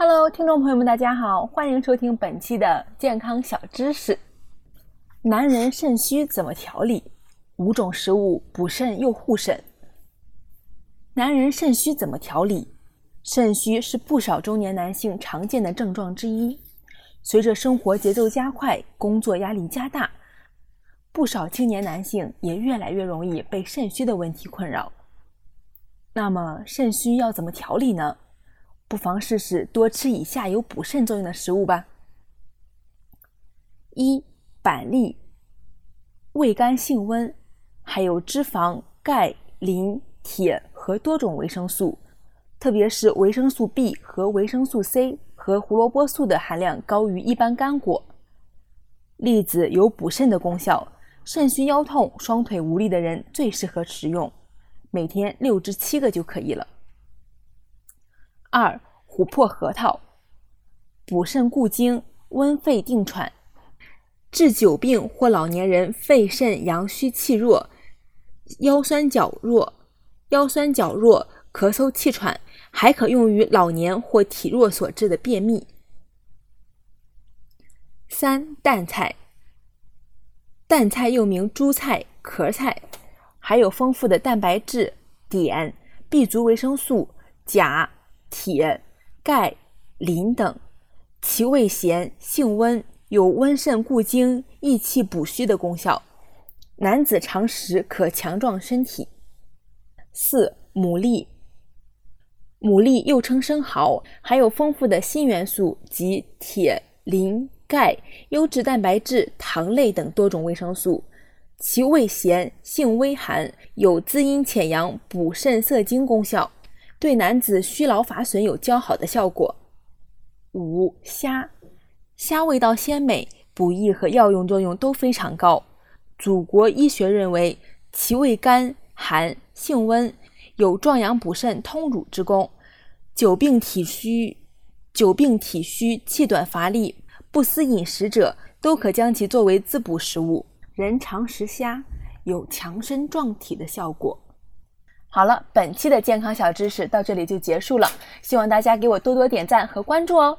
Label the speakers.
Speaker 1: Hello，听众朋友们，大家好，欢迎收听本期的健康小知识。男人肾虚怎么调理？五种食物补肾又护肾。男人肾虚怎么调理？肾虚是不少中年男性常见的症状之一。随着生活节奏加快，工作压力加大，不少青年男性也越来越容易被肾虚的问题困扰。那么，肾虚要怎么调理呢？不妨试试多吃以下有补肾作用的食物吧。一、板栗，味甘性温，含有脂肪、钙、磷、铁和多种维生素，特别是维生素 B 和维生素 C 和胡萝卜素的含量高于一般干果。栗子有补肾的功效，肾虚腰痛、双腿无力的人最适合食用，每天六至七个就可以了。二、琥珀核桃，补肾固精，温肺定喘，治久病或老年人肺肾阳虚气弱、腰酸脚弱、腰酸脚弱、咳嗽气喘，还可用于老年或体弱所致的便秘。三、淡菜，淡菜又名猪菜、壳菜，含有丰富的蛋白质、碘、B 族维生素、钾。铁、钙、磷等，其味咸，性温，有温肾固精、益气补虚的功效。男子常食可强壮身体。四、牡蛎，牡蛎又称生蚝，含有丰富的锌元素及铁、磷、钙、优质蛋白质、糖类等多种维生素，其味咸，性微寒，有滋阴潜阳、补肾涩精功效。对男子虚劳乏损有较好的效果。五虾，虾味道鲜美，补益和药用作用都非常高。祖国医学认为其味甘寒，性温，有壮阳补肾、通乳之功。久病体虚、久病体虚、气短乏力、不思饮食者，都可将其作为滋补食物。人常食虾，有强身壮体的效果。好了，本期的健康小知识到这里就结束了，希望大家给我多多点赞和关注哦。